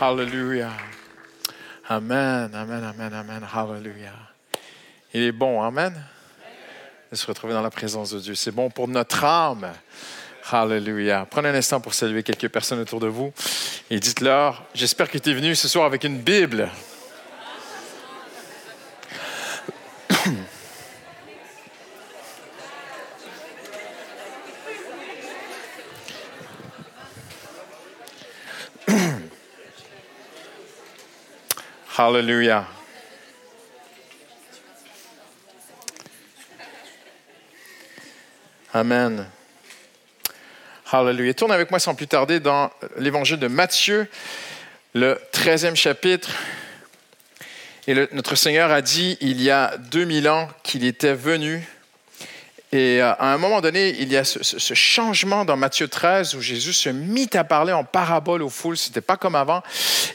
Hallelujah. Amen, amen, amen, amen. Hallelujah. Il est bon, amen? De se retrouver dans la présence de Dieu. C'est bon pour notre âme. Hallelujah. Prenez un instant pour saluer quelques personnes autour de vous et dites-leur, j'espère que tu es venu ce soir avec une Bible. Hallelujah. Amen. Hallelujah. Tourne avec moi sans plus tarder dans l'évangile de Matthieu, le 13e chapitre. Et notre Seigneur a dit il y a 2000 ans qu'il était venu. Et euh, à un moment donné, il y a ce, changement dans Matthieu 13 où Jésus se mit à parler en parabole aux foules. Ce n'était pas comme avant.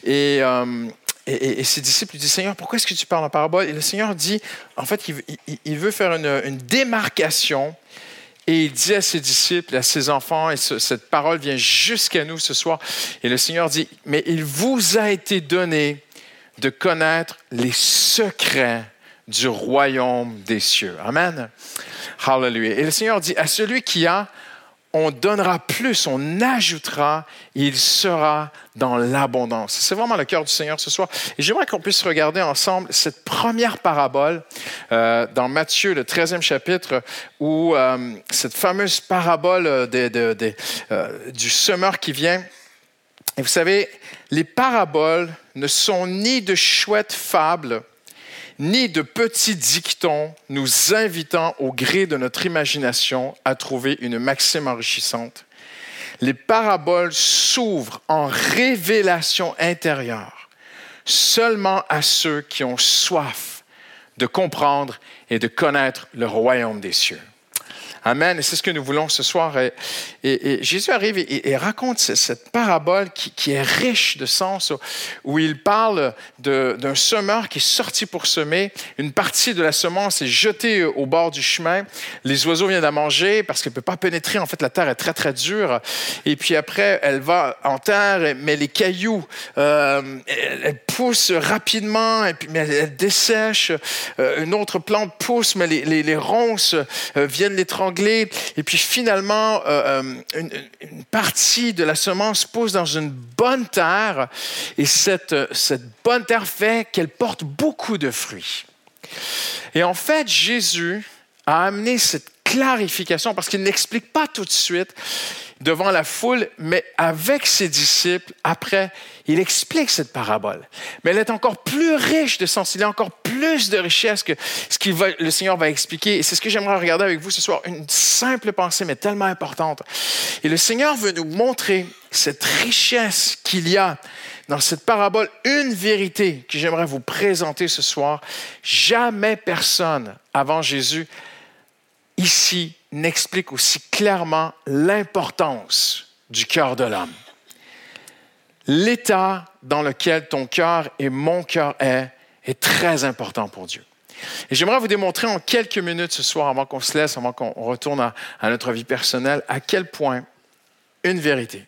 Et, euh, et, ses disciples lui disent, Seigneur, pourquoi est-ce que tu parles en parabole? Et le Seigneur dit, en fait, il, veut faire une, démarcation et il dit à ses disciples, à ses enfants, et cette parole vient jusqu'à nous ce soir, et le Seigneur dit, mais il vous a été donné de connaître les secrets du royaume des cieux. Amen. Hallelujah. Et le Seigneur dit, à celui qui a, on donnera plus, on ajoutera, il sera dans l'abondance. C'est vraiment le cœur du Seigneur ce soir. Et j'aimerais qu'on puisse regarder ensemble cette première parabole euh, dans Matthieu, le 13e chapitre, où euh, cette fameuse parabole euh, du semeur qui vient. Et vous savez, les paraboles ne sont ni de chouettes fables, ni de petits dictons nous invitant au gré de notre imagination à trouver une maxime enrichissante. Les paraboles s'ouvrent en révélation intérieure seulement à ceux qui ont soif de comprendre et de connaître le royaume des cieux. Amen. Et c'est ce que nous voulons ce soir. Et, Jésus arrive et, raconte cette parabole qui, est riche de sens, où il parle d'un semeur qui est sorti pour semer. Une partie de la semence est jetée au bord du chemin. Les oiseaux viennent la manger parce qu'elle ne peut pas pénétrer. En fait, la terre est très, très dure. Et puis après, elle va en terre, mais les cailloux, euh, elle, pousse rapidement, mais elle, dessèche. Euh, une autre plante pousse, mais les, les, ronces euh, viennent l'étrangler et puis finalement, euh, euh, une, partie de la semence pousse dans une bonne terre, et cette, cette bonne terre fait qu'elle porte beaucoup de fruits. Et en fait, Jésus a amené cette clarification parce qu'il n'explique pas tout de suite devant la foule, mais avec ses disciples, après, il explique cette parabole. Mais elle est encore plus riche de sens, il a encore plus de richesse que ce que le Seigneur va expliquer. Et c'est ce que j'aimerais regarder avec vous ce soir, une simple pensée, mais tellement importante. Et le Seigneur veut nous montrer cette richesse qu'il y a dans cette parabole, une vérité que j'aimerais vous présenter ce soir. Jamais personne avant Jésus ici n'explique aussi clairement l'importance du cœur de l'homme. L'état dans lequel ton cœur et mon cœur est est très important pour Dieu. Et j'aimerais vous démontrer en quelques minutes ce soir, avant qu'on se laisse, avant qu'on retourne à, à, notre vie personnelle, à quel point une vérité.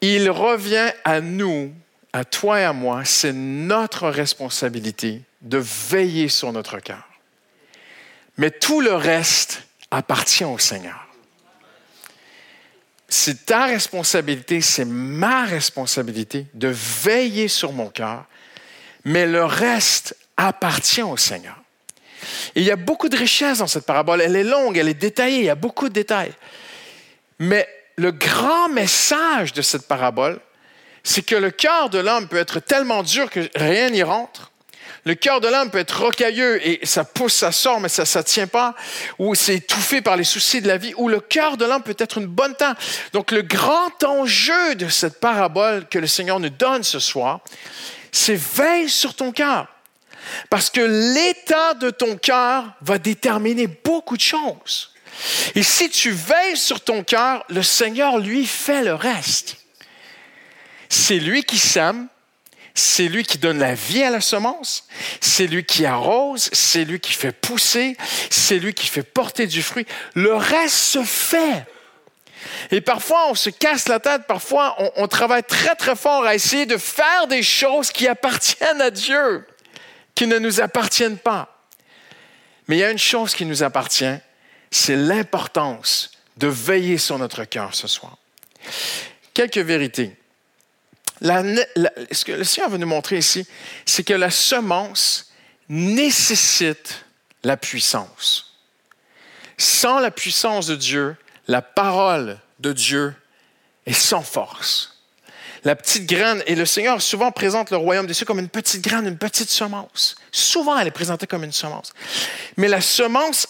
Il revient à nous, à toi et à moi, c'est notre responsabilité de veiller sur notre cœur. Mais tout le reste appartient au Seigneur. C'est ta responsabilité, c'est ma responsabilité de veiller sur mon cœur, mais le reste appartient au Seigneur. il y a beaucoup de richesse dans cette parabole. Elle est longue, elle est détaillée, il y a beaucoup de détails. Mais le grand message de cette parabole, c'est que le cœur de l'homme peut être tellement dur que rien n'y rentre, le cœur de l'homme peut être rocailleux et ça pousse, ça sort, mais ça ne tient pas, ou c'est étouffé par les soucis de la vie, ou le cœur de l'homme peut être une bonne temps. Donc le grand enjeu de cette parabole que le Seigneur nous donne ce soir, c'est veille sur ton cœur. Parce que l'état de ton cœur va déterminer beaucoup de choses. Et si tu veilles sur ton cœur, le Seigneur, lui, fait le reste. C'est lui qui sème, c'est lui qui donne la vie à la semence, c'est lui qui arrose, c'est lui qui fait pousser, c'est lui qui fait porter du fruit. Le reste se fait. Et parfois, on se casse la tête, parfois, on, travaille très, très fort à essayer de faire des choses qui appartiennent à Dieu, qui ne nous appartiennent pas. Mais il y a une chose qui nous appartient, c'est l'importance de veiller sur notre cœur ce soir. Quelques vérités. Ce que le Seigneur veut nous montrer ici, c'est que la semence nécessite la puissance. Sans la puissance de Dieu, la parole de Dieu est sans force. La petite graine, et le Seigneur souvent présente le royaume des cieux comme une petite graine, une petite semence. Souvent, elle est présentée comme une semence. Mais la semence,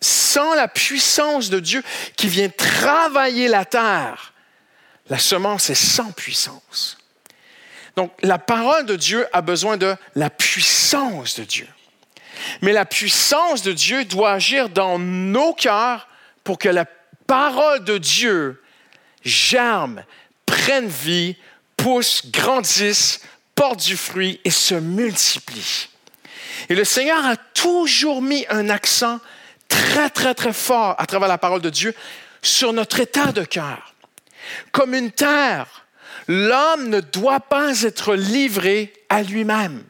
sans la puissance de Dieu qui vient travailler la terre, la semence est sans puissance. Donc, la parole de Dieu a besoin de la puissance de Dieu. Mais la puissance de Dieu doit agir dans nos cœurs pour que la parole de Dieu germe, prenne vie, pousse, grandisse, porte du fruit et se multiplie. Et le Seigneur a toujours mis un accent très, très, très fort à travers la parole de Dieu sur notre état de cœur. Comme une terre, l'homme ne doit pas être livré à lui-même.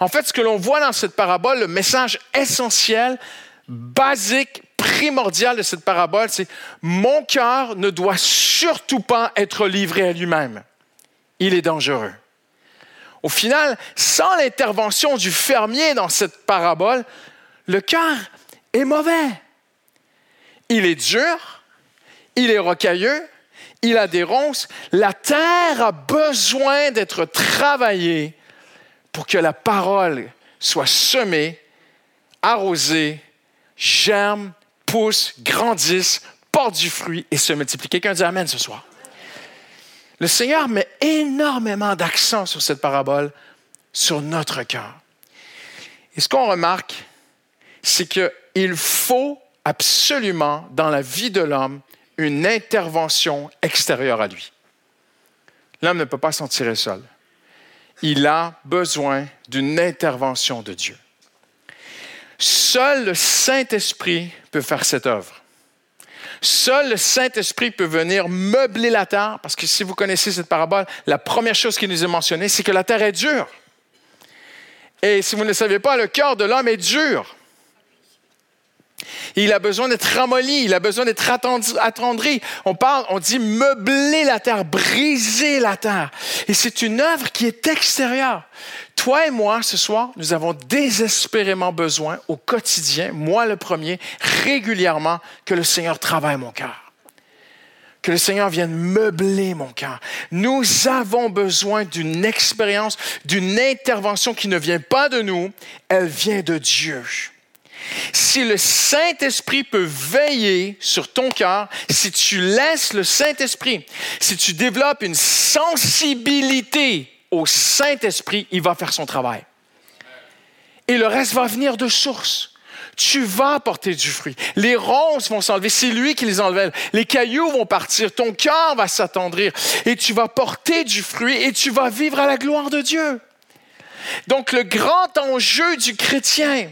En fait, ce que l'on voit dans cette parabole, le message essentiel, basique, primordial de cette parabole, c'est mon cœur ne doit surtout pas être livré à lui-même. Il est dangereux. Au final, sans l'intervention du fermier dans cette parabole, le cœur est mauvais. Il est dur, il est rocailleux, il a des ronces. La terre a besoin d'être travaillée pour que la parole soit semée, arrosée, germe, pousse, grandisse, porte du fruit et se multiplie. Quelqu'un dit Amen ce soir. Le Seigneur met énormément d'accent sur cette parabole, sur notre cœur. Et ce qu'on remarque, c'est qu'il faut absolument, dans la vie de l'homme, une intervention extérieure à lui. L'homme ne peut pas s'en tirer seul. Il a besoin d'une intervention de Dieu. Seul le Saint-Esprit peut faire cette œuvre. Seul le Saint-Esprit peut venir meubler la terre, parce que si vous connaissez cette parabole, la première chose qui nous est mentionnée, c'est que la terre est dure. Et si vous ne le savez pas, le cœur de l'homme est dur. Il a besoin d'être ramolli, il a besoin d'être attendri. On parle, on dit meubler la terre, briser la terre. Et c'est une œuvre qui est extérieure. Toi et moi, ce soir, nous avons désespérément besoin au quotidien, moi le premier, régulièrement, que le Seigneur travaille mon cœur. Que le Seigneur vienne meubler mon cœur. Nous avons besoin d'une expérience, d'une intervention qui ne vient pas de nous, elle vient de Dieu. Si le Saint-Esprit peut veiller sur ton cœur, si tu laisses le Saint-Esprit, si tu développes une sensibilité au Saint-Esprit, il va faire son travail. Et le reste va venir de source. Tu vas porter du fruit. Les ronces vont s'enlever. C'est lui qui les enlève. Les cailloux vont partir. Ton cœur va s'attendrir. Et tu vas porter du fruit et tu vas vivre à la gloire de Dieu. Donc le grand enjeu du chrétien,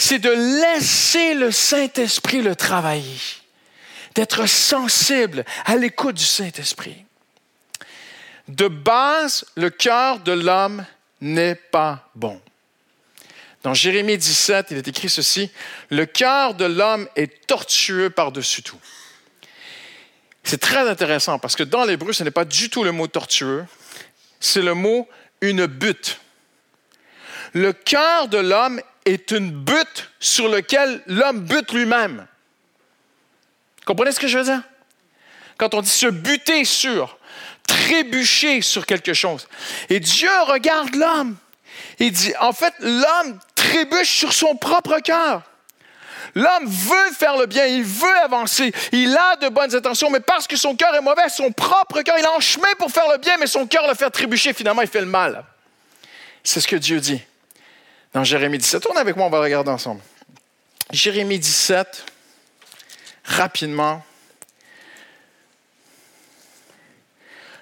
c'est de laisser le Saint-Esprit le travailler, d'être sensible à l'écoute du Saint-Esprit. De base, le cœur de l'homme n'est pas bon. Dans Jérémie 17, il est écrit ceci, Le cœur de l'homme est tortueux par-dessus tout. C'est très intéressant parce que dans l'hébreu, ce n'est pas du tout le mot tortueux, c'est le mot une butte. Le cœur de l'homme est une butte sur laquelle l'homme bute lui-même. Comprenez ce que je veux dire? Quand on dit se buter sur, trébucher sur quelque chose. Et Dieu regarde l'homme. Il dit, en fait, l'homme trébuche sur son propre cœur. L'homme veut faire le bien, il veut avancer, il a de bonnes intentions, mais parce que son cœur est mauvais, son propre cœur, il est en chemin pour faire le bien, mais son cœur le fait trébucher, finalement, il fait le mal. C'est ce que Dieu dit dans Jérémie 17. Tourne avec moi, on va regarder ensemble. Jérémie 17, rapidement.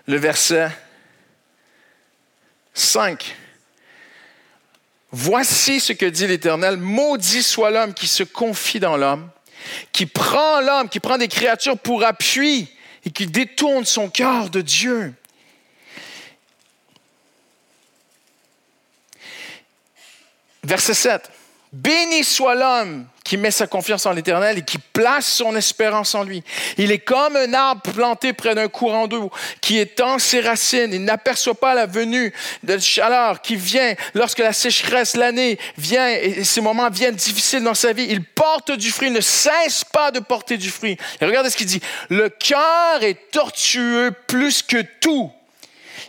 Le verset 5. Voici ce que dit l'Éternel. Maudit soit l'homme qui se confie dans l'homme qui prend l'homme, qui prend des créatures pour appui et qui détourne son cœur de Dieu. Verset 7. Béni soit l'homme qui met sa confiance en l'Éternel et qui place son espérance en lui. Il est comme un arbre planté près d'un courant d'eau qui étend ses racines. Il n'aperçoit pas la venue de chaleur qui vient lorsque la sécheresse, l'année vient et ces moments viennent difficiles dans sa vie. Il porte du fruit, ne cesse pas de porter du fruit. Et regardez ce qu'il dit. Le cœur est tortueux plus que tout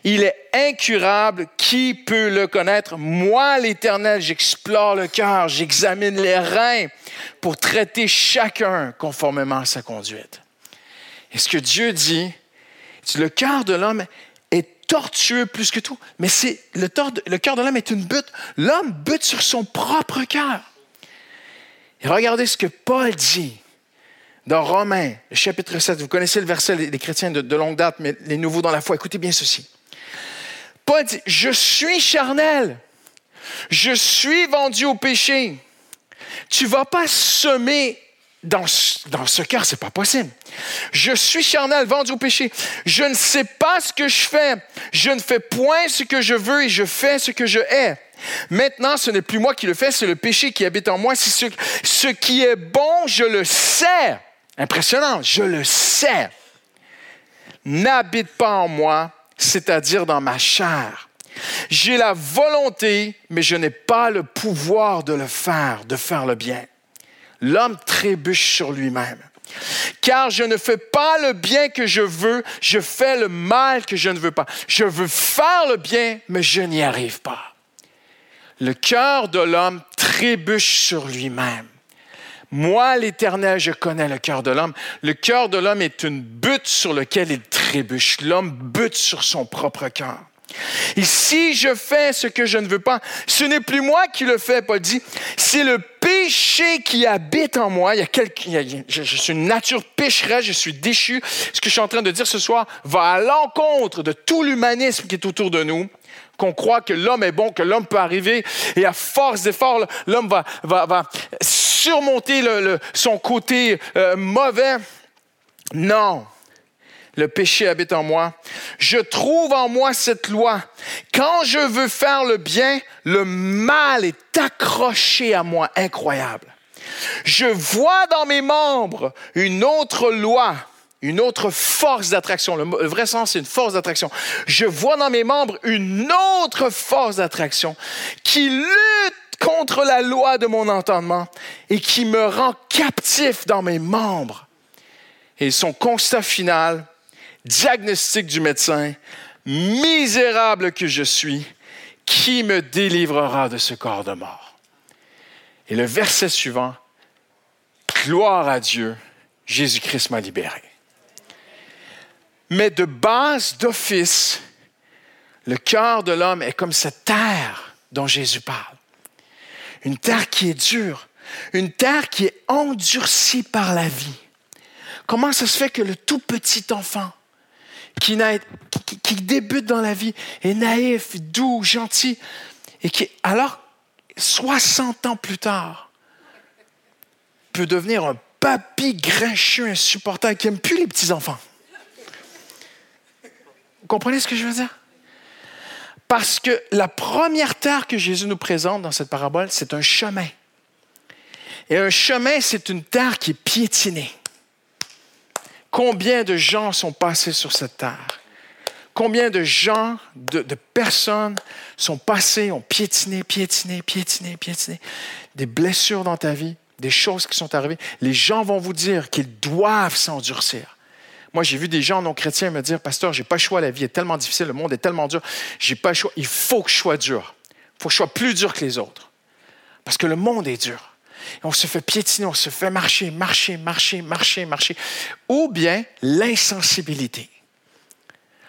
il est incurable. Qui peut le connaître? Moi, l'Éternel, j'explore le cœur, j'examine les reins pour traiter chacun conformément à sa conduite. Et ce que Dieu dit, le cœur de l'homme est tortueux plus que tout. Mais c'est le, le cœur de l'homme est une butte. L'homme bute sur son propre cœur. Et regardez ce que Paul dit dans Romains, chapitre 7. Vous connaissez le verset des chrétiens de longue date, mais les nouveaux dans la foi. Écoutez bien ceci. Je suis charnel. Je suis vendu au péché. Tu vas pas semer dans, dans ce cœur, c'est pas possible. Je suis charnel, vendu au péché. Je ne sais pas ce que je fais. Je ne fais point ce que je veux et je fais ce que je hais. Maintenant, ce n'est plus moi qui le fais, c'est le péché qui habite en moi. Ce qui est bon, je le sais. Impressionnant, je le sais. N'habite pas en moi, c'est-à-dire dans ma chair. J'ai la volonté, mais je n'ai pas le pouvoir de le faire, de faire le bien. L'homme trébuche sur lui-même. Car je ne fais pas le bien que je veux, je fais le mal que je ne veux pas. Je veux faire le bien, mais je n'y arrive pas. Le cœur de l'homme trébuche sur lui-même. Moi, l'Éternel, je connais le cœur de l'homme. Le cœur de l'homme est une butte sur laquelle il trébuche. L'homme bute sur son propre cœur. Et si je fais ce que je ne veux pas, ce n'est plus moi qui le fais, Paul dit, c'est le péché qui habite en moi. Il y a quelque, je, suis une nature pécheresse, je suis déchu. Ce que je suis en train de dire ce soir va à l'encontre de tout l'humanisme qui est autour de nous qu'on croit que l'homme est bon, que l'homme peut arriver, et à force d'efforts, l'homme va, va, va, surmonter son côté euh, mauvais. Non, le péché habite en moi. Je trouve en moi cette loi. Quand je veux faire le bien, le mal est accroché à moi. Incroyable. Je vois dans mes membres une autre loi une autre force d'attraction. Le, vrai sens, c'est une force d'attraction. Je vois dans mes membres une autre force d'attraction qui lutte contre la loi de mon entendement et qui me rend captif dans mes membres. Et son constat final, diagnostic du médecin, misérable que je suis, qui me délivrera de ce corps de mort? Et le verset suivant, gloire à Dieu, Jésus-Christ m'a libéré mais de base, d'office, le cœur de l'homme est comme cette terre dont Jésus parle. Une terre qui est dure, une terre qui est endurcie par la vie. Comment ça se fait que le tout petit enfant qui, débute dans la vie est naïf, doux, gentil, et qui, alors, 60 ans plus tard, peut devenir un papy grincheux, insupportable, qui n'aime plus les petits-enfants? comprenez ce que je veux dire? Parce que la première terre que Jésus nous présente dans cette parabole, c'est un chemin. Et un chemin, c'est une terre qui est piétinée. Combien de gens sont passés sur cette terre? Combien de gens, de, personnes sont passés, ont piétiné, piétiné, piétiné, piétiné? Des blessures dans ta vie, des choses qui sont arrivées. Les gens vont vous dire qu'ils doivent s'endurcir. Moi, j'ai vu des gens non chrétiens me dire, Pasteur, j'ai pas le choix, la vie est tellement difficile, le monde est tellement dur, j'ai pas le choix. Il faut que je sois dur. Il faut que je sois plus dur que les autres. Parce que le monde est dur. On se fait piétiner, on se fait marcher, marcher, marcher, marcher, marcher. Ou bien l'insensibilité.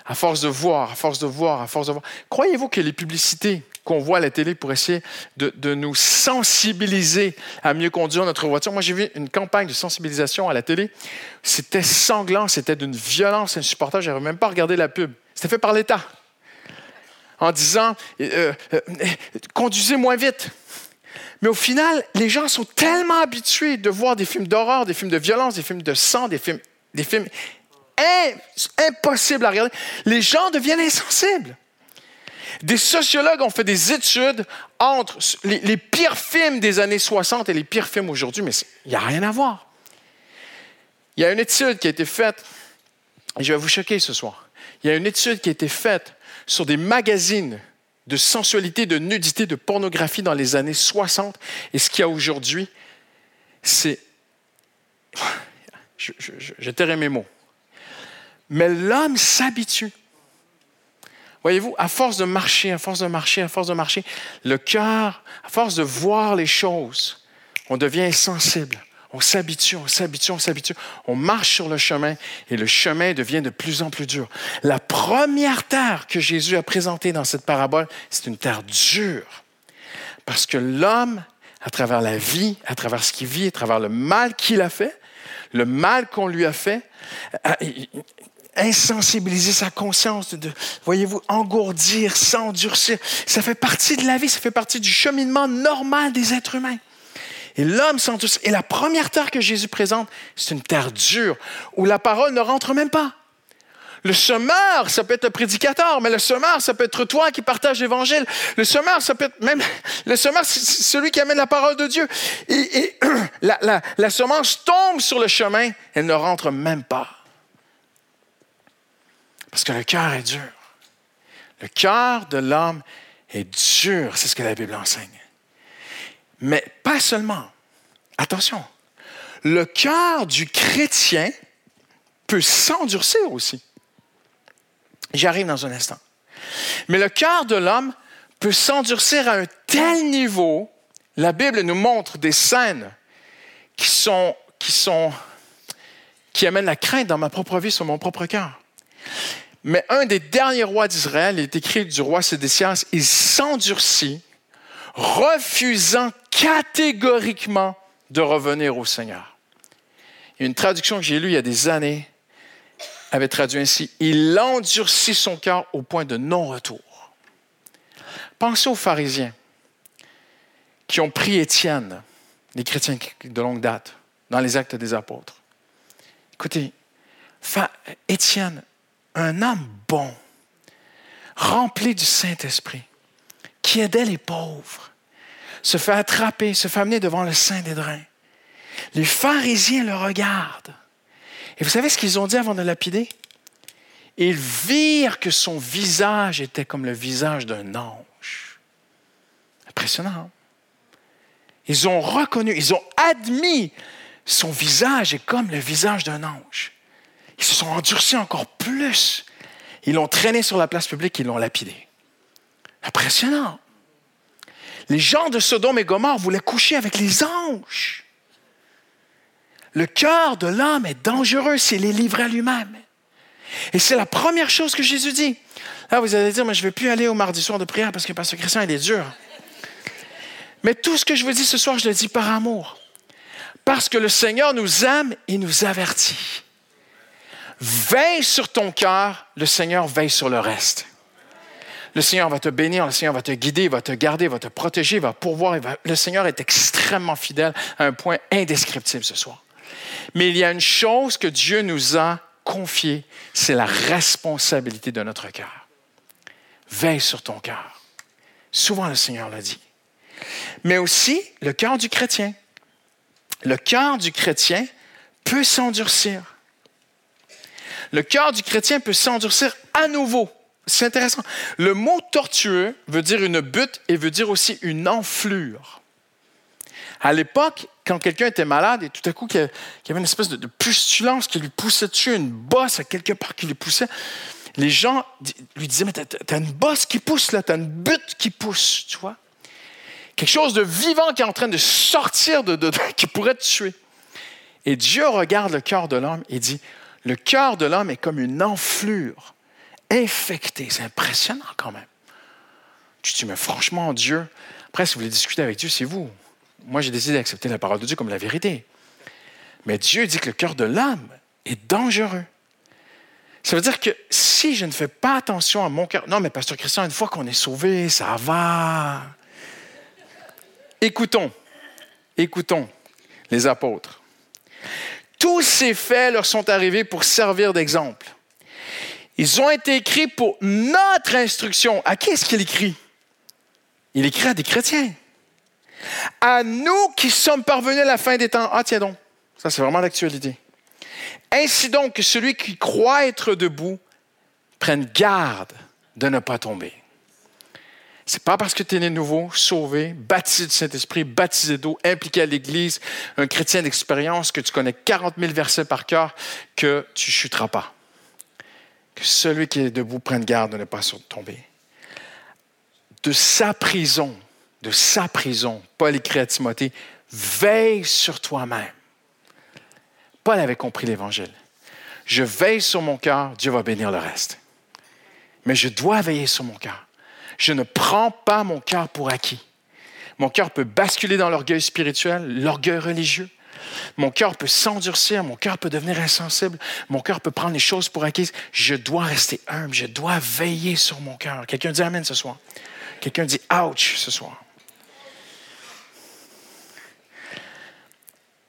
À force de voir, à force de voir, à force de voir. Croyez-vous que les publicités qu'on voit à la télé pour essayer de, nous sensibiliser à mieux conduire notre voiture? Moi, j'ai vu une campagne de sensibilisation à la télé. C'était sanglant, c'était d'une violence insupportable. Je n'avais même pas regardé la pub. C'était fait par l'État en disant euh, euh, conduisez moins vite. Mais au final, les gens sont tellement habitués de voir des films d'horreur, des films de violence, des films de sang, des films, des films impossibles à regarder. Les gens deviennent insensibles. Des sociologues ont fait des études entre les, pires films des années 60 et les pires films aujourd'hui, mais il n'y a rien à voir. Il y a une étude qui a été faite, et je vais vous choquer ce soir. Il y a une étude qui a été faite sur des magazines de sensualité, de nudité, de pornographie dans les années 60. Et ce qu'il y a aujourd'hui, c'est... Je, je, mes mots. Mais l'homme s'habitue. Voyez-vous, à force de marcher, à force de marcher, à force de marcher, le cœur, à force de voir les choses, on devient insensible. On s'habitue, on s'habitue, on s'habitue. On marche sur le chemin et le chemin devient de plus en plus dur. La première terre que Jésus a présentée dans cette parabole, c'est une terre dure. Parce que l'homme, à travers la vie, à travers ce qu'il vit, à travers le mal qu'il a fait, le mal qu'on lui a fait, a insensibiliser sa conscience, de, voyez-vous, engourdir, s'endurcir. Ça fait partie de la vie, ça fait partie du cheminement normal des êtres humains. Et l'homme tous. Et la première terre que Jésus présente, c'est une terre dure, où la parole ne rentre même pas. Le semeur, ça peut être le prédicateur, mais le semeur, ça peut être toi qui partage l'évangile. Le semeur, ça peut être même, le semeur, c'est celui qui amène la parole de Dieu. Et, la, la, la semence tombe sur le chemin, elle ne rentre même pas. Parce que le cœur est dur. Le cœur de l'homme est dur, c'est ce que la Bible enseigne. Mais pas seulement. Attention, le cœur du chrétien peut s'endurcir aussi. J'arrive dans un instant. Mais le cœur de l'homme peut s'endurcir à un tel niveau, la Bible nous montre des scènes qui sont, qui sont, qui amènent la crainte dans ma propre vie, sur mon propre cœur. Mais un des derniers rois d'Israël, il est écrit du roi Sédécias, il s'endurcit, refusant catégoriquement de revenir au Seigneur. Il une traduction que j'ai lue il y a des années avait traduit ainsi Il endurcit son cœur au point de non-retour. Pensez aux pharisiens qui ont pris Étienne, les chrétiens de longue date, dans les actes des apôtres. Écoutez, Étienne, un homme bon, rempli du Saint-Esprit, qui aidait les pauvres, se fait attraper, se fait amener devant le Saint des Drains. Les pharisiens le regardent. Et vous savez ce qu'ils ont dit avant de lapider? Ils virent que son visage était comme le visage d'un ange. Impressionnant. Hein? Ils ont reconnu, ils ont admis son visage est comme le visage d'un ange. Ils se sont endurcis encore plus. Ils l'ont traîné sur la place publique et ils l'ont lapidé. Impressionnant. Les gens de Sodome et Gomorre voulaient coucher avec les anges. Le cœur de l'homme est dangereux s'il est livré à lui-même. Et c'est la première chose que Jésus dit. Là, vous allez dire, mais je ne vais plus aller au mardi soir de prière parce que Pasteur Christian, il est dur. Mais tout ce que je vous dis ce soir, je le dis par amour. Parce que le Seigneur nous aime et nous avertit. Veille sur ton cœur, le Seigneur veille sur le reste. Le Seigneur va te bénir, le Seigneur va te guider, va te garder, va te protéger, va pourvoir. Le Seigneur est extrêmement fidèle à un point indescriptible ce soir. Mais il y a une chose que Dieu nous a confiée, c'est la responsabilité de notre cœur. Veille sur ton cœur. Souvent le Seigneur l'a dit. Mais aussi le cœur du chrétien. Le cœur du chrétien peut s'endurcir le cœur du chrétien peut s'endurcir à nouveau. C'est intéressant. Le mot tortueux veut dire une butte et veut dire aussi une enflure. À l'époque, quand quelqu'un était malade et tout à coup qu'il y avait une espèce de, pustulence qui lui poussait dessus, une bosse à quelque part qui lui poussait, les gens lui disaient Mais t'as une bosse qui pousse là, t'as une butte qui pousse, tu vois. Quelque chose de vivant qui est en train de sortir de, de qui pourrait te tuer. Et Dieu regarde le cœur de l'homme et dit le cœur de l'homme est comme une enflure infectée. C'est impressionnant quand même. Tu te dis, mais franchement, Dieu, après, si vous voulez discuter avec Dieu, c'est vous. Moi, j'ai décidé d'accepter la parole de Dieu comme la vérité. Mais Dieu dit que le cœur de l'homme est dangereux. Ça veut dire que si je ne fais pas attention à mon cœur, non, mais Pasteur Christian, une fois qu'on est sauvé, ça va. Écoutons, écoutons les apôtres. Tous ces faits leur sont arrivés pour servir d'exemple. Ils ont été écrits pour notre instruction. À qui est-ce qu'il écrit? Il écrit à des chrétiens. À nous qui sommes parvenus à la fin des temps. Ah, tiens donc, ça c'est vraiment l'actualité. Ainsi donc que celui qui croit être debout prenne garde de ne pas tomber. C'est pas parce que tu es né nouveau, sauvé, baptisé du Saint-Esprit, baptisé d'eau, impliqué à l'Église, un chrétien d'expérience, que tu connais 40 000 versets par cœur, que tu chuteras pas. Celui qui est debout prenne garde de ne pas tomber. De sa prison, de sa prison, Paul écrit à Timothée, veille sur toi-même. Paul avait compris l'Évangile. Je veille sur mon cœur, Dieu va bénir le reste. Mais je dois veiller sur mon cœur. Je ne prends pas mon cœur pour acquis. Mon cœur peut basculer dans l'orgueil spirituel, l'orgueil religieux. Mon cœur peut s'endurcir, mon cœur peut devenir insensible, mon cœur peut prendre les choses pour acquises. Je dois rester humble, je dois veiller sur mon cœur. Quelqu'un dit Amen ce soir. Quelqu'un dit Ouch ce soir.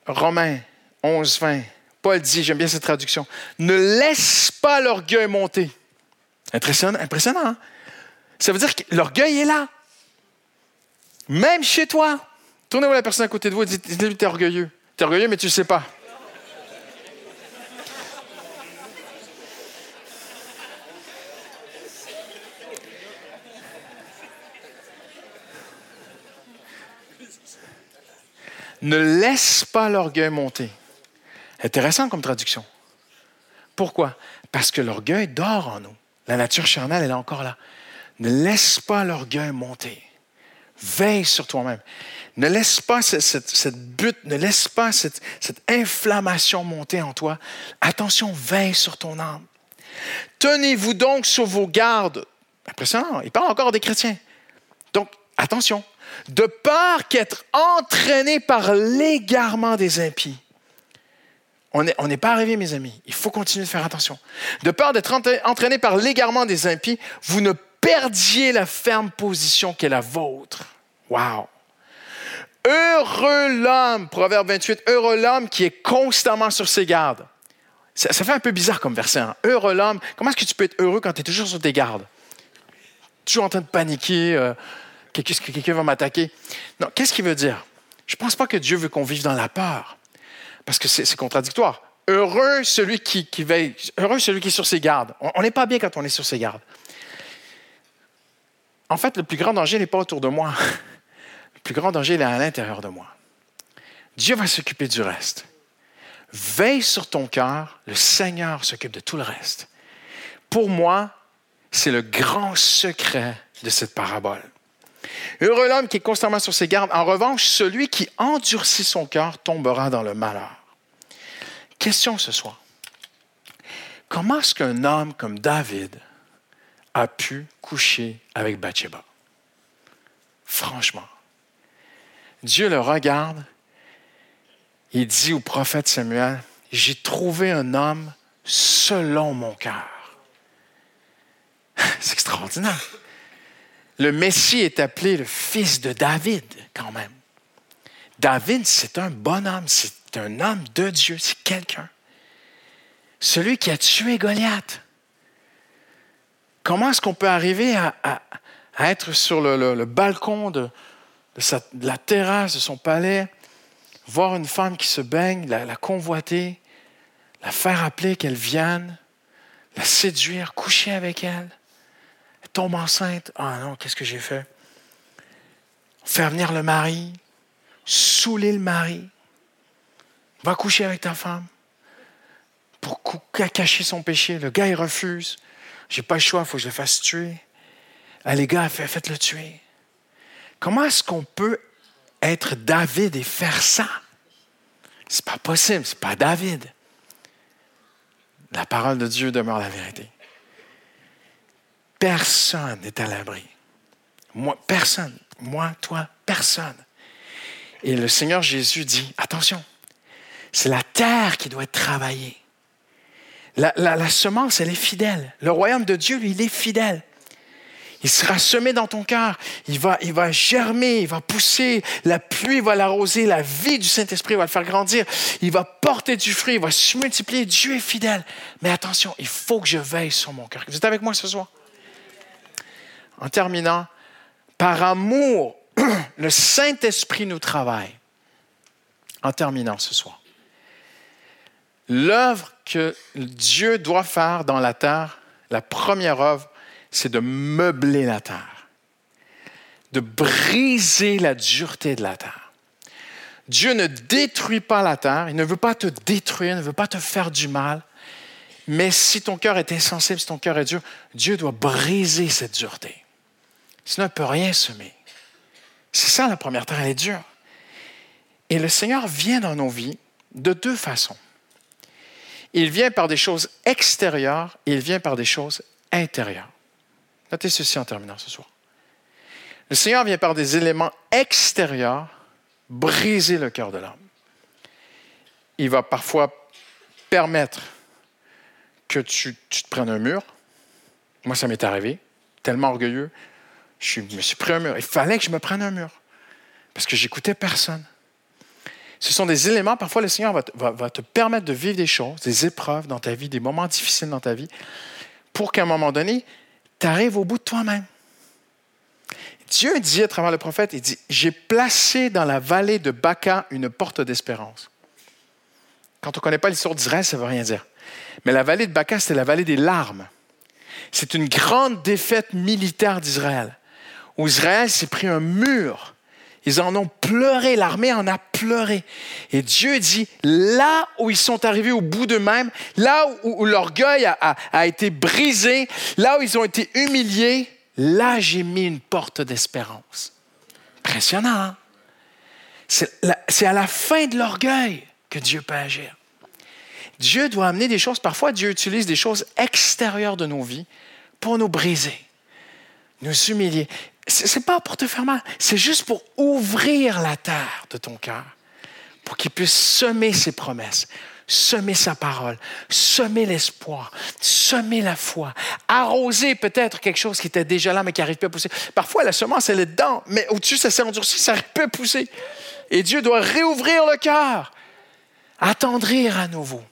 Romains 11, 20. Paul dit, j'aime bien cette traduction, ne laisse pas l'orgueil monter. Impressionnant, impressionnant. Hein? Ça veut dire que l'orgueil est là. Même chez toi. Tournez-vous la personne à côté de vous et dites-lui, t'es orgueilleux. T'es orgueilleux, mais tu ne sais pas. Ne laisse pas l'orgueil monter. Intéressant comme traduction. Pourquoi? Parce que l'orgueil dort en nous. La nature charnelle, elle est encore là. Ne laisse pas l'orgueil monter. Veille sur toi-même. Ne laisse pas cette, butte, ne laisse pas cette, inflammation monter en toi. Attention, veille sur ton âme. Tenez-vous donc sur vos gardes. Impressionnant, il parle encore des chrétiens. Donc, attention, de peur qu'être entraîné par l'égarement des impies. On n'est pas arrivé, mes amis. Il faut continuer de faire attention. De peur d'être entraîné par l'égarement des impies, vous ne perdiez la ferme position qui est la vôtre. Wow! Heureux l'homme, Proverbe 28, heureux l'homme qui est constamment sur ses gardes. Ça, fait un peu bizarre comme verset. Hein? Heureux l'homme, comment est-ce que tu peux être heureux quand tu es toujours sur tes gardes? Toujours en train de paniquer, euh, quelqu'un va m'attaquer. Non, qu'est-ce qu'il veut dire? Je ne pense pas que Dieu veut qu'on vive dans la peur, parce que c'est contradictoire. Heureux celui qui, veille, heureux celui qui est sur ses gardes. On n'est pas bien quand on est sur ses gardes. En fait, le plus grand danger n'est pas autour de moi. Le plus grand danger est à l'intérieur de moi. Dieu va s'occuper du reste. Veille sur ton cœur, le Seigneur s'occupe de tout le reste. Pour moi, c'est le grand secret de cette parabole. Heureux l'homme qui est constamment sur ses gardes. En revanche, celui qui endurcit son cœur tombera dans le malheur. Question ce soir. Comment est-ce qu'un homme comme David a pu coucher avec Bathsheba? Franchement. Dieu le regarde. Il dit au prophète Samuel, j'ai trouvé un homme selon mon cœur. C'est extraordinaire. Le Messie est appelé le fils de David, quand même. David, c'est un bon homme, c'est un homme de Dieu, c'est quelqu'un. Celui qui a tué Goliath. Comment est-ce qu'on peut arriver à, être sur le, balcon de, la terrasse de son palais, voir une femme qui se baigne, la, convoiter, la faire appeler qu'elle vienne, la séduire, coucher avec elle? tombe enceinte. Ah non, qu'est-ce que j'ai fait? Faire venir le mari, saouler le mari. Va coucher avec ta femme pour cacher son péché. Le gars, il refuse. J'ai pas le choix, il faut que je le fasse tuer. Ah, les gars, faites-le tuer. Comment est-ce qu'on peut être David et faire ça? C'est pas possible, c'est pas David. La parole de Dieu demeure la vérité. Personne n'est à l'abri. Moi, personne. Moi, toi, personne. Et le Seigneur Jésus dit, attention, c'est la terre qui doit être travaillée. La, semence, elle est fidèle. Le royaume de Dieu, lui, il est fidèle. Il sera semé dans ton cœur. Il va, il va germer, il va pousser. La pluie va l'arroser. La vie du Saint-Esprit va le faire grandir. Il va porter du fruit. Il va se multiplier. Dieu est fidèle. Mais attention, il faut que je veille sur mon cœur. Vous êtes avec moi ce soir? En terminant, par amour, le Saint-Esprit nous travaille. En terminant ce soir. L'œuvre que Dieu doit faire dans la terre, la première œuvre, c'est de meubler la terre, de briser la dureté de la terre. Dieu ne détruit pas la terre, il ne veut pas te détruire, il ne veut pas te faire du mal, mais si ton cœur est insensible, si ton cœur est dur, Dieu doit briser cette dureté. Sinon, il ne peut rien semer. C'est ça la première terre, elle est dure. Et le Seigneur vient dans nos vies de deux façons. Il vient par des choses extérieures il vient par des choses intérieures. Notez ceci en terminant ce soir. Le Seigneur vient par des éléments extérieurs briser le cœur de l'homme. Il va parfois permettre que tu, te prennes un mur. Moi, ça m'est arrivé, tellement orgueilleux. Je me suis pris un mur. Il fallait que je me prenne un mur parce que j'écoutais personne. Ce sont des éléments, parfois le Seigneur va, te permettre de vivre des choses, des épreuves dans ta vie, des moments difficiles dans ta vie, pour qu'à un moment donné, tu arrives au bout de toi-même. Dieu dit à travers le prophète, il dit, j'ai placé dans la vallée de Baca une porte d'espérance. Quand on ne connaît pas l'histoire d'Israël, ça ne veut rien dire. Mais la vallée de Baca, c'était la vallée des larmes. C'est une grande défaite militaire d'Israël, où Israël s'est pris un mur ils en ont pleuré, l'armée en a pleuré. Et Dieu dit, là où ils sont arrivés au bout d'eux-mêmes, là où, l'orgueil a, été brisé, là où ils ont été humiliés, là j'ai mis une porte d'espérance. Impressionnant. Hein? C'est à la fin de l'orgueil que Dieu peut agir. Dieu doit amener des choses, parfois Dieu utilise des choses extérieures de nos vies pour nous briser, nous humilier c'est pas pour te faire mal, c'est juste pour ouvrir la terre de ton cœur, pour qu'il puisse semer ses promesses, semer sa parole, semer l'espoir, semer la foi, arroser peut-être quelque chose qui était déjà là mais qui n'arrive pas à pousser. Parfois, la semence, elle est dedans, mais au-dessus, ça s'est endurci, ça peut pousser. Et Dieu doit réouvrir le cœur, attendrir à nouveau.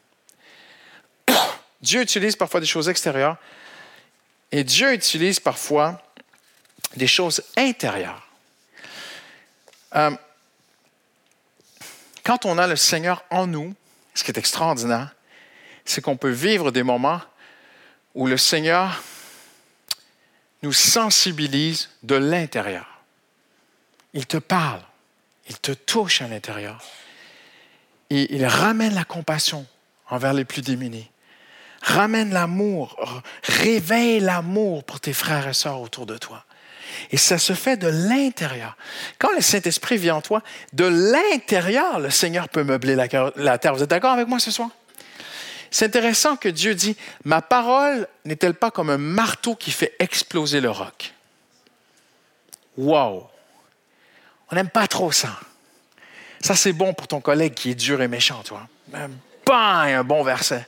Dieu utilise parfois des choses extérieures et Dieu utilise parfois des choses intérieures. Euh, quand on a le Seigneur en nous, ce qui est extraordinaire, c'est qu'on peut vivre des moments où le Seigneur nous sensibilise de l'intérieur. Il te parle, il te touche à l'intérieur. Il ramène la compassion envers les plus démunis. Ramène l'amour, réveille l'amour pour tes frères et sœurs autour de toi. Et ça se fait de l'intérieur. Quand le Saint-Esprit vient en toi, de l'intérieur, le Seigneur peut meubler la, terre. Vous êtes d'accord avec moi ce soir? C'est intéressant que Dieu dit, ma parole n'est-elle pas comme un marteau qui fait exploser le roc? Wow! On n'aime pas trop ça. Ça, c'est bon pour ton collègue qui est dur et méchant, toi. un bon verset.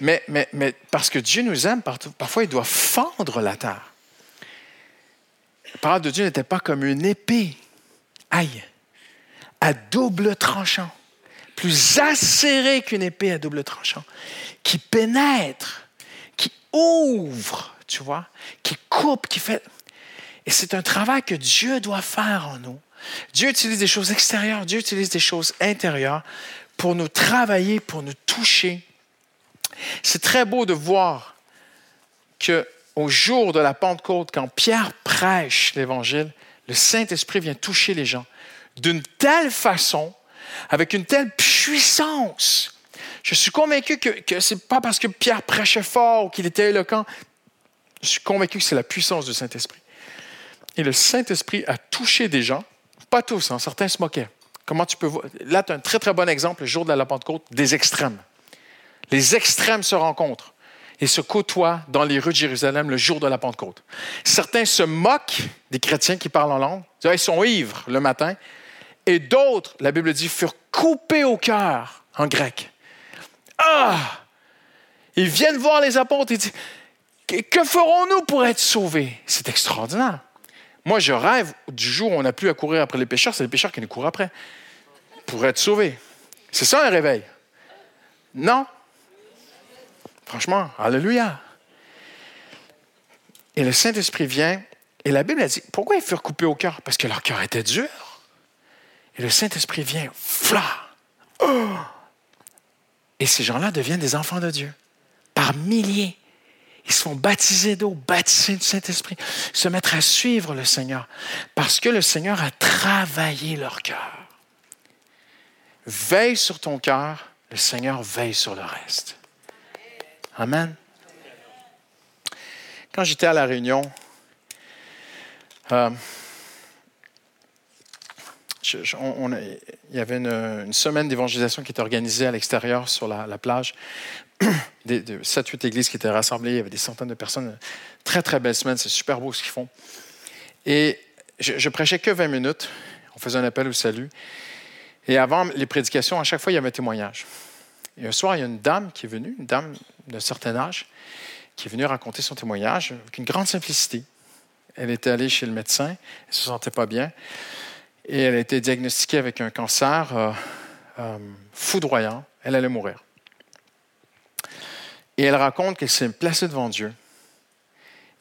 Mais, mais, mais parce que Dieu nous aime, parfois il doit fendre la terre. La parole de Dieu n'était pas comme une épée, aïe, à double tranchant, plus acérée qu'une épée à double tranchant, qui pénètre, qui ouvre, tu vois, qui coupe, qui fait. Et c'est un travail que Dieu doit faire en nous. Dieu utilise des choses extérieures, Dieu utilise des choses intérieures pour nous travailler, pour nous toucher. C'est très beau de voir que au jour de la Pentecôte, quand Pierre prêche l'Évangile, le Saint-Esprit vient toucher les gens d'une telle façon, avec une telle puissance. Je suis convaincu que, ce n'est pas parce que Pierre prêchait fort ou qu'il était éloquent. Je suis convaincu que c'est la puissance du Saint-Esprit. Et le Saint-Esprit a touché des gens, pas tous, hein, certains se moquaient. Comment tu peux voir? Là, tu as un très, très bon exemple, le jour de la Pentecôte, des extrêmes. Les extrêmes se rencontrent et se côtoient dans les rues de Jérusalem le jour de la Pentecôte. Certains se moquent des chrétiens qui parlent en langue. Ils sont ivres le matin. Et d'autres, la Bible dit, furent coupés au cœur en grec. Ah! Ils viennent voir les apôtres et disent, Que ferons-nous pour être sauvés? C'est extraordinaire. Moi, je rêve du jour où on n'a plus à courir après les pécheurs, c'est les pécheurs qui nous courent après pour être sauvés. C'est ça un réveil. Non? Franchement, alléluia. Et le Saint-Esprit vient, et la Bible a dit, pourquoi ils furent coupés au cœur? Parce que leur cœur était dur. Et le Saint-Esprit vient, fla! Oh! Et ces gens-là deviennent des enfants de Dieu, par milliers. Ils se font baptiser d'eau, baptiser du Saint-Esprit, se mettre à suivre le Seigneur, parce que le Seigneur a travaillé leur cœur. Veille sur ton cœur, le Seigneur veille sur le reste. Amen. Quand j'étais à La Réunion, euh, il y avait une, semaine d'évangélisation qui était organisée à l'extérieur sur la, plage. Des, de 7-8 églises qui étaient rassemblées, il y avait des centaines de personnes. Très, très belle semaine, c'est super beau ce qu'ils font. Et je, je, prêchais que 20 minutes. On faisait un appel au salut. Et avant les prédications, à chaque fois, il y avait un témoignage. Et un soir, il y a une dame qui est venue, une dame d'un certain âge, qui est venue raconter son témoignage avec une grande simplicité. Elle était allée chez le médecin, elle ne se sentait pas bien, et elle a été diagnostiquée avec un cancer euh, euh, foudroyant. Elle allait mourir. Et elle raconte qu'elle s'est placée devant Dieu.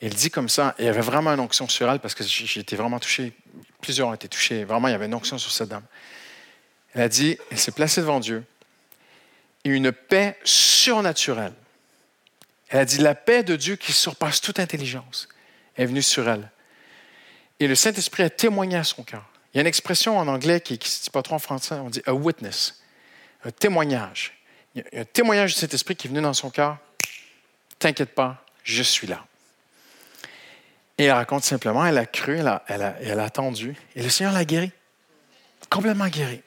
elle dit comme ça, et il y avait vraiment une onction sur elle, parce que j'ai été vraiment touché, plusieurs ont été touchés, vraiment, il y avait une onction sur cette dame. Elle a dit, elle s'est placée devant Dieu, et une paix surnaturelle elle a dit la paix de Dieu qui surpasse toute intelligence est venue sur elle. Et le Saint-Esprit a témoigné à son cœur. Il y a une expression en anglais qui ne se dit pas trop en français, on dit a witness, un témoignage. Il y a un témoignage du Saint-Esprit qui est venu dans son cœur. T'inquiète pas, je suis là. Et elle raconte simplement, elle a cru, elle a, elle a, attendu, et le Seigneur l'a guéri. Complètement guéri.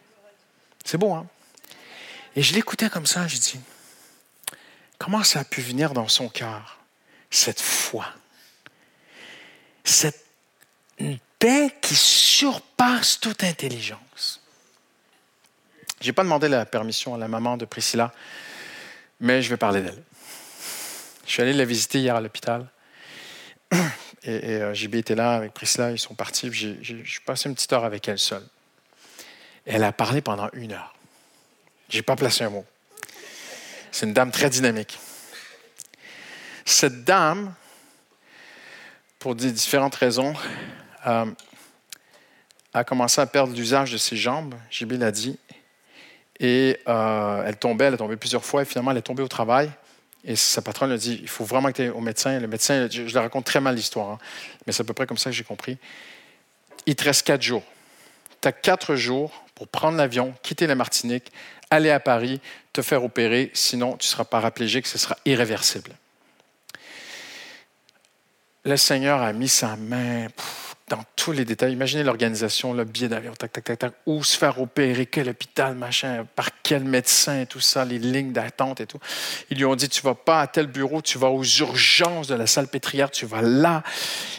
C'est beau, hein? Et je l'écoutais comme ça, je dis, Comment ça a pu venir dans son cœur, cette foi? Cette paix qui surpasse toute intelligence. Je n'ai pas demandé la permission à la maman de Priscilla, mais je vais parler d'elle. Je suis allé la visiter hier à l'hôpital. Et, et euh, JB était là avec Priscilla, ils sont partis. J'ai passé une petite heure avec elle seule. elle a parlé pendant une heure. Je n'ai pas placé un mot. C'est une dame très dynamique. Cette dame, pour différentes raisons, euh, a commencé à perdre l'usage de ses jambes, JB l'a dit, et euh, elle tombait, elle a tombé plusieurs fois, et finalement elle est tombée au travail. Et sa patronne lui a dit, il faut vraiment que tu ailles au médecin. Le médecin, je, je le raconte très mal l'histoire, hein, mais c'est à peu près comme ça que j'ai compris. Il te reste quatre jours. Tu as quatre jours pour prendre l'avion, quitter la Martinique, aller à Paris, te faire opérer, sinon tu seras paraplégique, ce sera irréversible. Le Seigneur a mis sa main dans tous les détails. Imaginez l'organisation, le billet d'avion, tac, tac, tac, tac, où se faire opérer, quel hôpital, machin, par quel médecin tout ça, les lignes d'attente et tout. Ils lui ont dit, tu vas pas à tel bureau, tu vas aux urgences de la salle pétrière, tu vas là.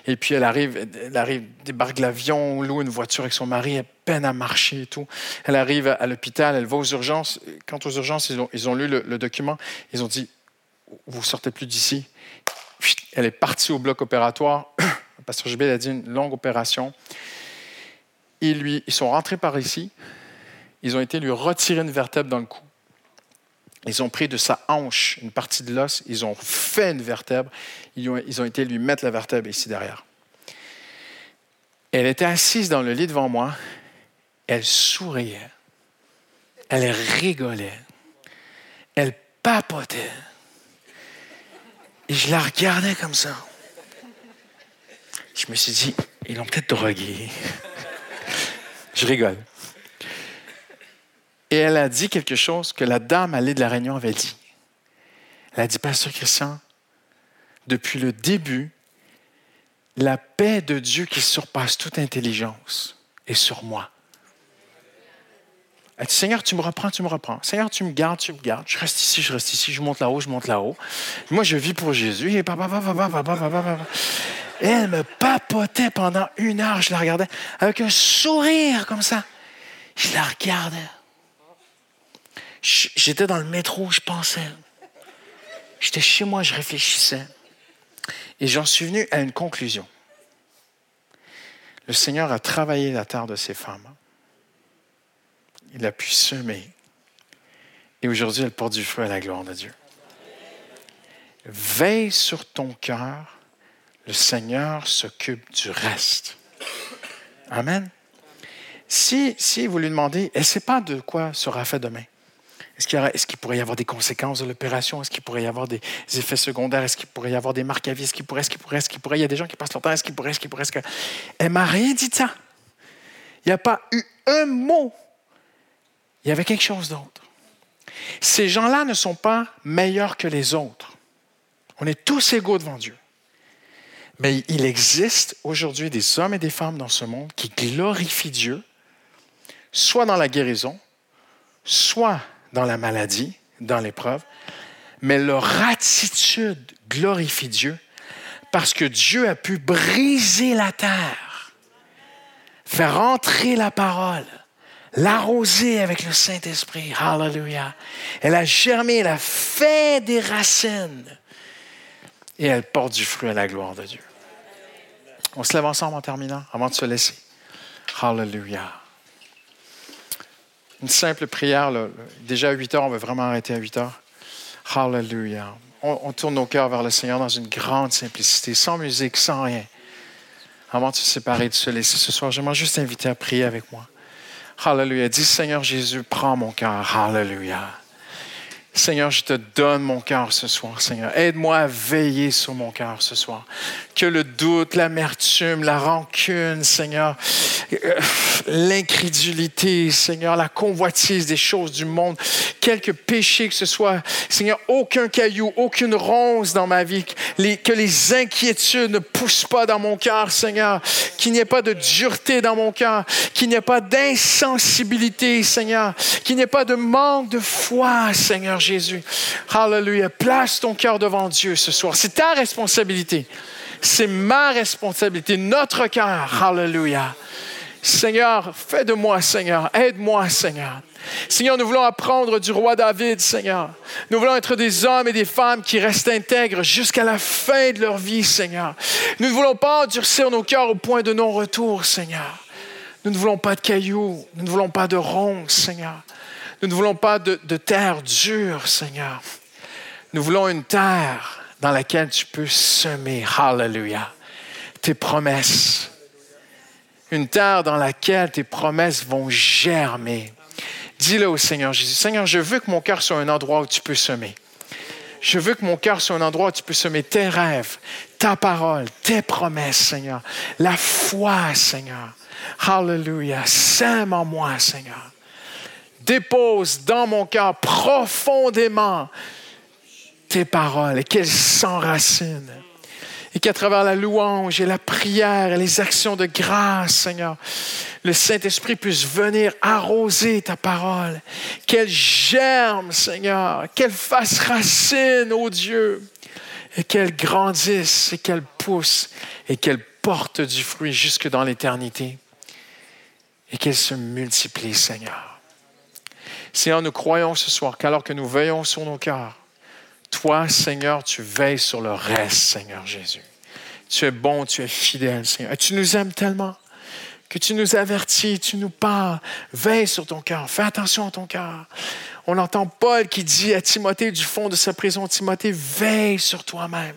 Et puis elle arrive, elle arrive, débarque l'avion, loue une voiture avec son mari, elle peine à marcher et tout. Elle arrive à l'hôpital, elle va aux urgences. Quant aux urgences, ils ont, ils ont lu le, le document, ils ont dit, vous sortez plus d'ici. Elle est partie au bloc opératoire. pasteur Gilbert a dit une longue opération. Ils, lui, ils sont rentrés par ici. Ils ont été lui retirer une vertèbre dans le cou. Ils ont pris de sa hanche une partie de l'os. Ils ont fait une vertèbre. Ils ont, ils ont été lui mettre la vertèbre ici derrière. Elle était assise dans le lit devant moi. Elle souriait. Elle rigolait. Elle papotait. Et je la regardais comme ça je me suis dit, ils l'ont peut-être drogué. je rigole. Et elle a dit quelque chose que la dame allée de la Réunion avait dit. Elle a dit, Pasteur Christian, depuis le début, la paix de Dieu qui surpasse toute intelligence est sur moi. Elle dit, Seigneur, tu me reprends, tu me reprends. Seigneur, tu me gardes, tu me gardes. Je reste ici, je reste ici, je monte là-haut, je monte là-haut. Moi, je vis pour Jésus. Elle me papotait pendant une heure. Je la regardais avec un sourire comme ça. Je la regardais. J'étais dans le métro, je pensais. J'étais chez moi, je réfléchissais. Et j'en suis venu à une conclusion. Le Seigneur a travaillé la terre de ces femmes. Il a pu semer. Et aujourd'hui, elle porte du fruit à la gloire de Dieu. Veille sur ton cœur. Le Seigneur s'occupe du reste. Amen. Si, si vous lui demandez, ne sait pas de quoi sera fait demain. Est-ce qu'il, pourrait y avoir des conséquences de l'opération? Est-ce qu'il pourrait y avoir des effets secondaires? Est-ce qu'il pourrait y avoir des marques à vie? Est-ce qu'il pourrait, est-ce qu'il pourrait, est-ce qu'il pourrait? Il y a des gens qui passent leur temps. Est-ce qu'il pourrait, est-ce qu'il pourrait, est-ce que... Elle m'a rien dit de ça. Il n'y a pas eu un mot. Il y avait quelque chose d'autre. Ces gens-là ne sont pas meilleurs que les autres. On est tous égaux devant Dieu. Mais il existe aujourd'hui des hommes et des femmes dans ce monde qui glorifient Dieu, soit dans la guérison, soit dans la maladie, dans l'épreuve, mais leur attitude glorifie Dieu parce que Dieu a pu briser la terre, faire entrer la parole, l'arroser avec le Saint-Esprit. Hallelujah. Elle a germé, elle a fait des racines et elle porte du fruit à la gloire de Dieu. On se lève ensemble en terminant avant de se laisser. Hallelujah une simple prière. Déjà à 8 heures, on va vraiment arrêter à 8 heures. Hallelujah. On, tourne nos cœurs vers le Seigneur dans une grande simplicité, sans musique, sans rien. Avant de se séparer, de se laisser ce soir, j'aimerais juste t'inviter à prier avec moi. Hallelujah. Dis Seigneur Jésus, prends mon cœur. Hallelujah. Seigneur, je te donne mon cœur ce soir, Seigneur. Aide-moi à veiller sur mon cœur ce soir. Que le doute, l'amertume, la rancune, Seigneur, euh, l'incrédulité, Seigneur, la convoitise des choses du monde, quelque péché que ce soit, Seigneur, aucun caillou, aucune ronce dans ma vie, que les inquiétudes ne poussent pas dans mon cœur, Seigneur, qu'il n'y ait pas de dureté dans mon cœur, qu'il n'y ait pas d'insensibilité, Seigneur, qu'il n'y ait pas de manque de foi, Seigneur Jésus. Hallelujah. Place ton cœur devant Dieu ce soir. C'est ta responsabilité. C'est ma responsabilité, notre cœur. Hallelujah. Seigneur, fais de moi, Seigneur. Aide-moi, Seigneur. Seigneur, nous voulons apprendre du roi David, Seigneur. Nous voulons être des hommes et des femmes qui restent intègres jusqu'à la fin de leur vie, Seigneur. Nous ne voulons pas endurcir nos cœurs au point de non-retour, Seigneur. Nous ne voulons pas de cailloux. Nous ne voulons pas de ronces, Seigneur. Nous ne voulons pas de, terre dure, Seigneur. Nous voulons une terre dans laquelle tu peux semer, hallelujah, tes promesses. Une terre dans laquelle tes promesses vont germer. Dis-le au Seigneur Jésus. Seigneur, je veux que mon cœur soit un endroit où tu peux semer. Je veux que mon cœur soit un endroit où tu peux semer tes rêves, ta parole, tes promesses, Seigneur. La foi, Seigneur. Hallelujah. Sème en moi, Seigneur dépose dans mon cœur profondément tes paroles et qu'elles s'enracinent. Et qu'à travers la louange et la prière et les actions de grâce, Seigneur, le Saint-Esprit puisse venir arroser ta parole. Qu'elle germe, Seigneur, qu'elle fasse racine, ô Dieu, et qu'elle grandisse et qu'elle pousse et qu'elle porte du fruit jusque dans l'éternité et qu'elle se multiplie, Seigneur. Seigneur, nous croyons ce soir qu'alors que nous veillons sur nos cœurs, toi, Seigneur, tu veilles sur le reste, Seigneur Jésus. Tu es bon, tu es fidèle, Seigneur. Et tu nous aimes tellement que tu nous avertis, tu nous parles. Veille sur ton cœur, fais attention à ton cœur. On entend Paul qui dit à Timothée du fond de sa prison, Timothée, veille sur toi-même.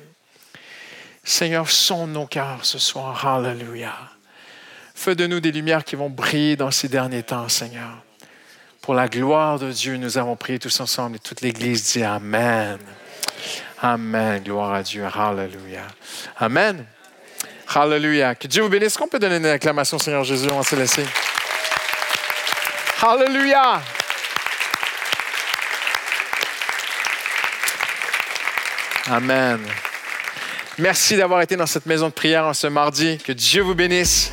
Seigneur, sonde nos cœurs ce soir. Hallelujah. Fais de nous des lumières qui vont briller dans ces derniers temps, Seigneur. Pour la gloire de Dieu, nous avons prié tous ensemble et toute l'Église dit Amen. Amen. Gloire à Dieu. Hallelujah. Amen. Hallelujah. Que Dieu vous bénisse. Qu'on peut donner une acclamation, Seigneur Jésus? On va se. Hallelujah. Amen. Merci d'avoir été dans cette maison de prière en ce mardi. Que Dieu vous bénisse.